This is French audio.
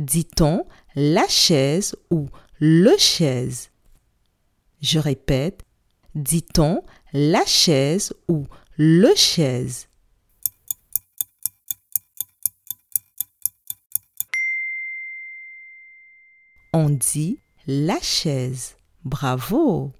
Dit-on la chaise ou le chaise? Je répète, dit-on la chaise ou le chaise? On dit la chaise. Bravo!